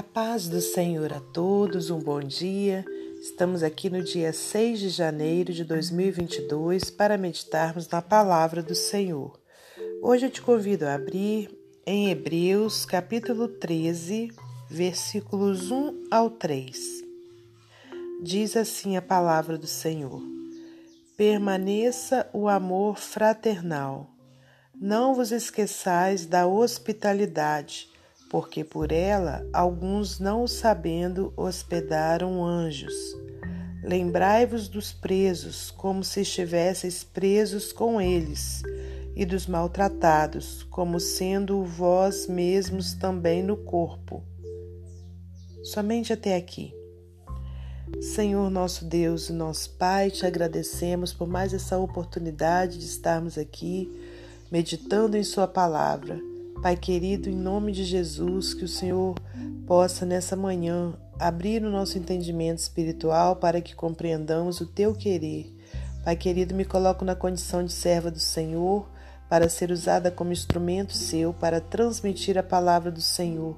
A paz do Senhor a todos, um bom dia. Estamos aqui no dia 6 de janeiro de 2022 para meditarmos na palavra do Senhor. Hoje eu te convido a abrir em Hebreus, capítulo 13, versículos 1 ao 3. Diz assim a palavra do Senhor: Permaneça o amor fraternal. Não vos esqueçais da hospitalidade porque por ela alguns não sabendo hospedaram anjos. Lembrai-vos dos presos, como se estivesseis presos com eles, e dos maltratados, como sendo vós mesmos também no corpo. Somente até aqui. Senhor nosso Deus e nosso Pai, te agradecemos por mais essa oportunidade de estarmos aqui meditando em Sua palavra. Pai querido, em nome de Jesus, que o Senhor possa nessa manhã abrir o nosso entendimento espiritual para que compreendamos o teu querer. Pai querido, me coloco na condição de serva do Senhor para ser usada como instrumento seu para transmitir a palavra do Senhor.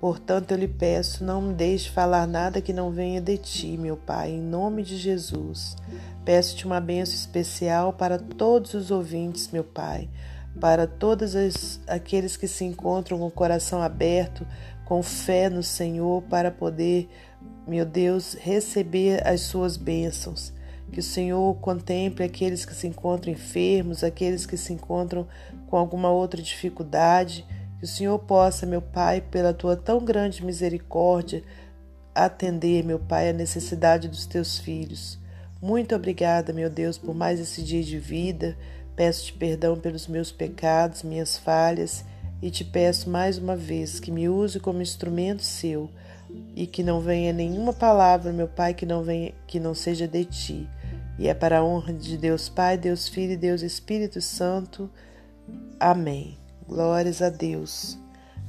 Portanto, eu lhe peço, não me deixe falar nada que não venha de ti, meu Pai, em nome de Jesus. Peço-te uma bênção especial para todos os ouvintes, meu Pai para todos as, aqueles que se encontram com o coração aberto, com fé no Senhor, para poder, meu Deus, receber as suas bênçãos. Que o Senhor contemple aqueles que se encontram enfermos, aqueles que se encontram com alguma outra dificuldade. Que o Senhor possa, meu Pai, pela tua tão grande misericórdia, atender, meu Pai, a necessidade dos teus filhos. Muito obrigada, meu Deus, por mais esse dia de vida. Peço-te perdão pelos meus pecados, minhas falhas, e te peço mais uma vez que me use como instrumento seu e que não venha nenhuma palavra, meu Pai, que não venha, que não seja de ti. E é para a honra de Deus Pai, Deus Filho e Deus Espírito Santo. Amém. Glórias a Deus.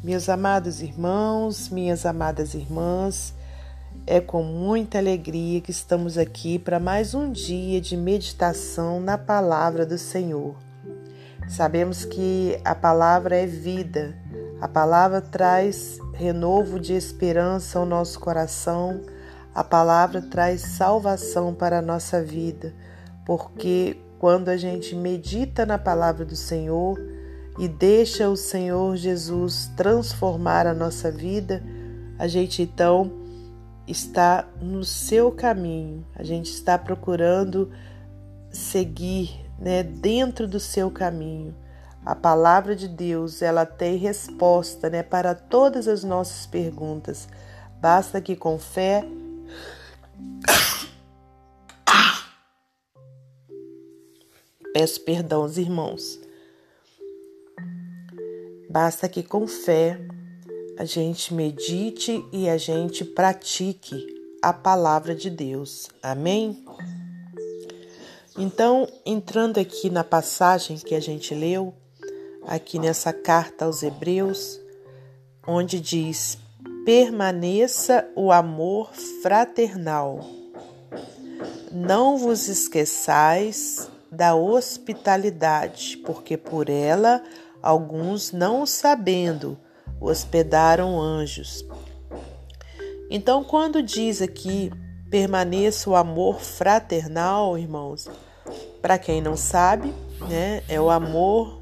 Meus amados irmãos, minhas amadas irmãs, é com muita alegria que estamos aqui para mais um dia de meditação na palavra do Senhor. Sabemos que a palavra é vida, a palavra traz renovo de esperança ao nosso coração, a palavra traz salvação para a nossa vida, porque quando a gente medita na palavra do Senhor e deixa o Senhor Jesus transformar a nossa vida, a gente então está no seu caminho, a gente está procurando seguir né, dentro do seu caminho. A palavra de Deus ela tem resposta né, para todas as nossas perguntas. Basta que com fé. Peço perdão aos irmãos. Basta que com fé a gente medite e a gente pratique a palavra de Deus. Amém? Então, entrando aqui na passagem que a gente leu, aqui nessa carta aos Hebreus, onde diz: permaneça o amor fraternal. Não vos esqueçais da hospitalidade, porque por ela alguns não sabendo hospedaram anjos. Então, quando diz aqui permaneça o amor fraternal, irmãos, para quem não sabe, né, é o amor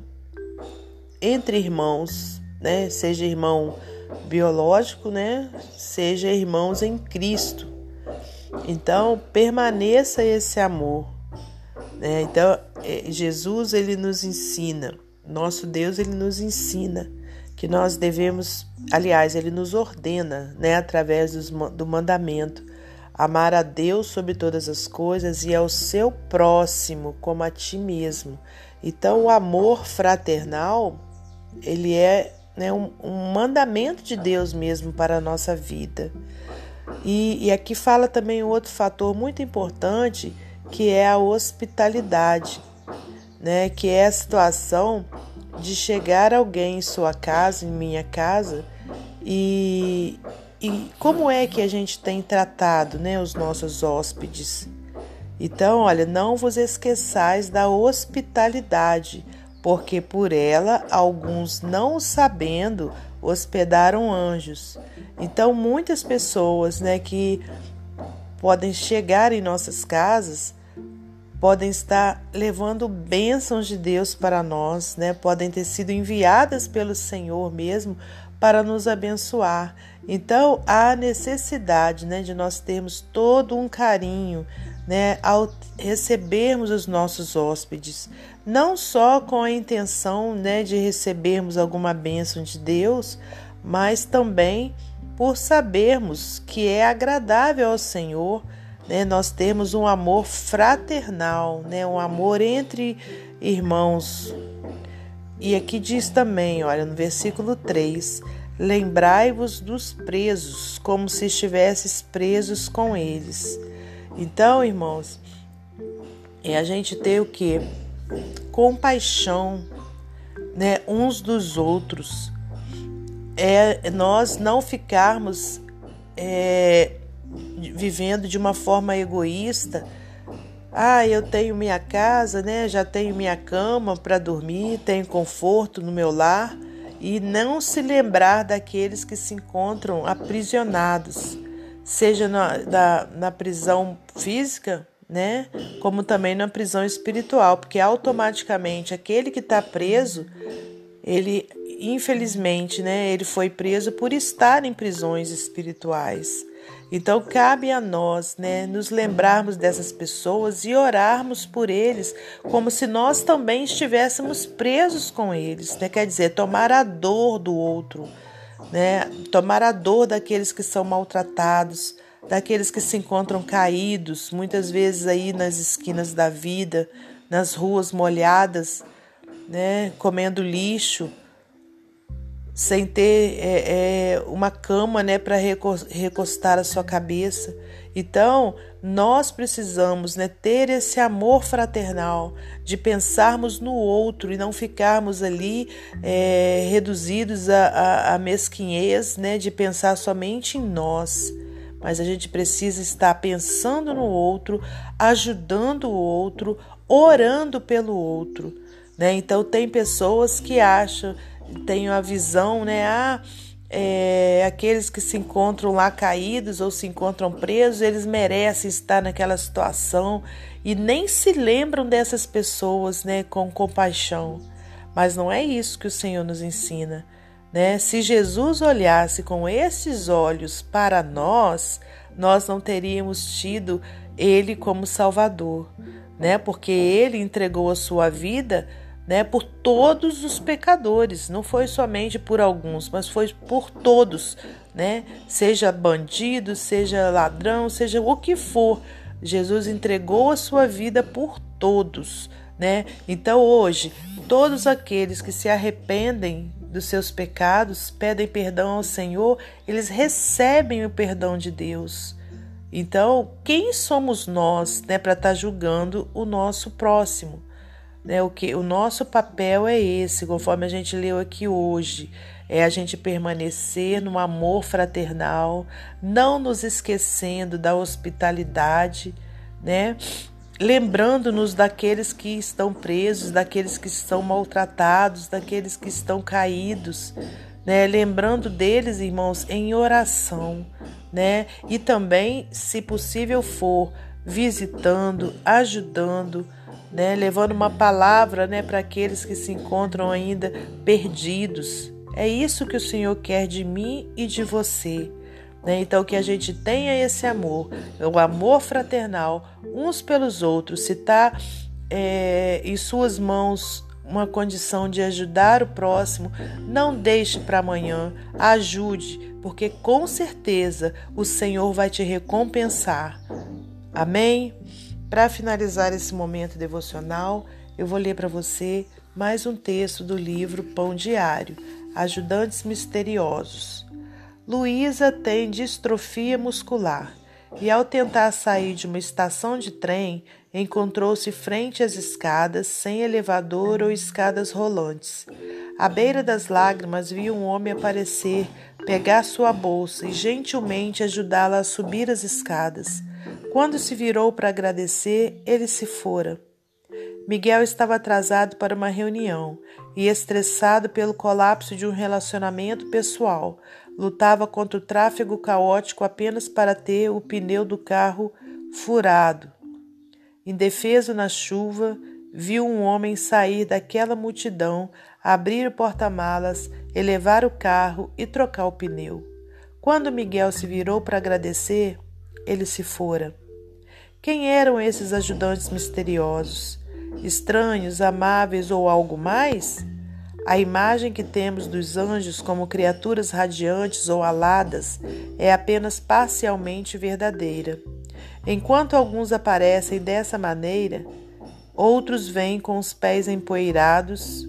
entre irmãos, né, seja irmão biológico, né, seja irmãos em Cristo. Então, permaneça esse amor. Né? Então, é, Jesus ele nos ensina, nosso Deus ele nos ensina que nós devemos, aliás, ele nos ordena, né, através dos, do mandamento, amar a Deus sobre todas as coisas e ao seu próximo como a ti mesmo. Então, o amor fraternal, ele é né, um, um mandamento de Deus mesmo para a nossa vida. E, e aqui fala também um outro fator muito importante, que é a hospitalidade, né, que é a situação de chegar alguém em sua casa, em minha casa, e, e como é que a gente tem tratado né, os nossos hóspedes. Então, olha, não vos esqueçais da hospitalidade, porque por ela alguns não sabendo hospedaram anjos. Então, muitas pessoas né, que podem chegar em nossas casas podem estar levando bênçãos de Deus para nós, né? Podem ter sido enviadas pelo Senhor mesmo para nos abençoar. Então, há necessidade, né, de nós termos todo um carinho, né, ao recebermos os nossos hóspedes, não só com a intenção, né, de recebermos alguma bênção de Deus, mas também por sabermos que é agradável ao Senhor né, nós temos um amor fraternal, né, um amor entre irmãos. E aqui diz também, olha, no versículo 3: Lembrai-vos dos presos, como se estivesses presos com eles. Então, irmãos, é a gente ter o que? Compaixão, né, uns dos outros. É nós não ficarmos é, vivendo de uma forma egoísta. Ah, eu tenho minha casa, né? Já tenho minha cama para dormir, tenho conforto no meu lar e não se lembrar daqueles que se encontram aprisionados, seja na, da, na prisão física, né? Como também na prisão espiritual, porque automaticamente aquele que está preso, ele infelizmente, né? Ele foi preso por estar em prisões espirituais. Então cabe a nós, né, nos lembrarmos dessas pessoas e orarmos por eles, como se nós também estivéssemos presos com eles, né? Quer dizer, tomar a dor do outro, né? Tomar a dor daqueles que são maltratados, daqueles que se encontram caídos, muitas vezes aí nas esquinas da vida, nas ruas molhadas, né, comendo lixo, sem ter é, é, uma cama né, para recostar a sua cabeça. Então, nós precisamos né, ter esse amor fraternal, de pensarmos no outro e não ficarmos ali é, reduzidos a, a mesquinhez, né, de pensar somente em nós. Mas a gente precisa estar pensando no outro, ajudando o outro, orando pelo outro. Né? Então, tem pessoas que acham tenho a visão, né? Ah, é, aqueles que se encontram lá caídos ou se encontram presos, eles merecem estar naquela situação e nem se lembram dessas pessoas, né? Com compaixão. Mas não é isso que o Senhor nos ensina. Né? Se Jesus olhasse com esses olhos para nós, nós não teríamos tido Ele como Salvador, né? Porque Ele entregou a sua vida né, por todos os pecadores, não foi somente por alguns, mas foi por todos, né? Seja bandido, seja ladrão, seja o que for, Jesus entregou a sua vida por todos, né? Então hoje, todos aqueles que se arrependem dos seus pecados, pedem perdão ao Senhor, eles recebem o perdão de Deus. Então, quem somos nós, né, para estar tá julgando o nosso próximo? Né? O, que, o nosso papel é esse, conforme a gente leu aqui hoje. É a gente permanecer no amor fraternal, não nos esquecendo da hospitalidade, né? lembrando-nos daqueles que estão presos, daqueles que estão maltratados, daqueles que estão caídos, né? Lembrando deles, irmãos, em oração, né? E também, se possível for, visitando, ajudando, né, levando uma palavra né, para aqueles que se encontram ainda perdidos. É isso que o Senhor quer de mim e de você. Né? Então, que a gente tenha esse amor, o amor fraternal, uns pelos outros. Se está é, em suas mãos uma condição de ajudar o próximo, não deixe para amanhã, ajude, porque com certeza o Senhor vai te recompensar. Amém? Para finalizar esse momento devocional, eu vou ler para você mais um texto do livro Pão Diário Ajudantes Misteriosos. Luísa tem distrofia muscular e, ao tentar sair de uma estação de trem, encontrou-se frente às escadas, sem elevador ou escadas rolantes. À beira das lágrimas, viu um homem aparecer, pegar sua bolsa e gentilmente ajudá-la a subir as escadas. Quando se virou para agradecer, ele se fora. Miguel estava atrasado para uma reunião e, estressado pelo colapso de um relacionamento pessoal, lutava contra o tráfego caótico apenas para ter o pneu do carro furado. Indefeso na chuva, viu um homem sair daquela multidão, abrir o porta-malas, elevar o carro e trocar o pneu. Quando Miguel se virou para agradecer, ele se fora. Quem eram esses ajudantes misteriosos? Estranhos, amáveis ou algo mais? A imagem que temos dos anjos como criaturas radiantes ou aladas é apenas parcialmente verdadeira. Enquanto alguns aparecem dessa maneira, outros vêm com os pés empoeirados.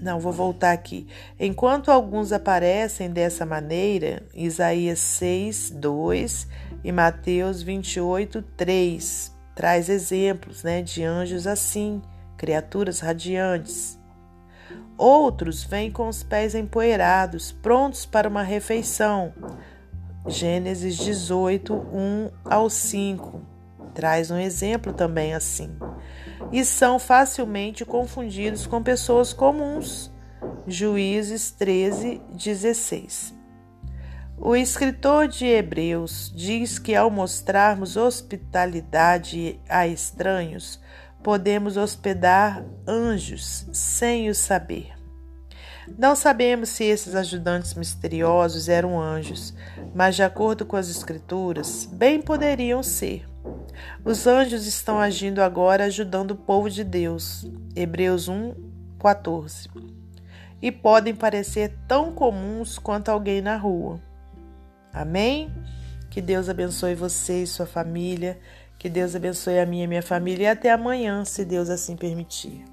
Não, vou voltar aqui. Enquanto alguns aparecem dessa maneira, Isaías 6, 2 e Mateus 28, 3 traz exemplos né, de anjos assim, criaturas radiantes. Outros vêm com os pés empoeirados, prontos para uma refeição. Gênesis 18, 1 ao 5. Traz um exemplo também assim. E são facilmente confundidos com pessoas comuns. Juízes 13, 16. O escritor de Hebreus diz que ao mostrarmos hospitalidade a estranhos, podemos hospedar anjos sem o saber. Não sabemos se esses ajudantes misteriosos eram anjos, mas, de acordo com as Escrituras, bem poderiam ser. Os anjos estão agindo agora ajudando o povo de Deus. Hebreus 1, 14. E podem parecer tão comuns quanto alguém na rua. Amém? Que Deus abençoe você e sua família. Que Deus abençoe a minha e minha família. E até amanhã, se Deus assim permitir.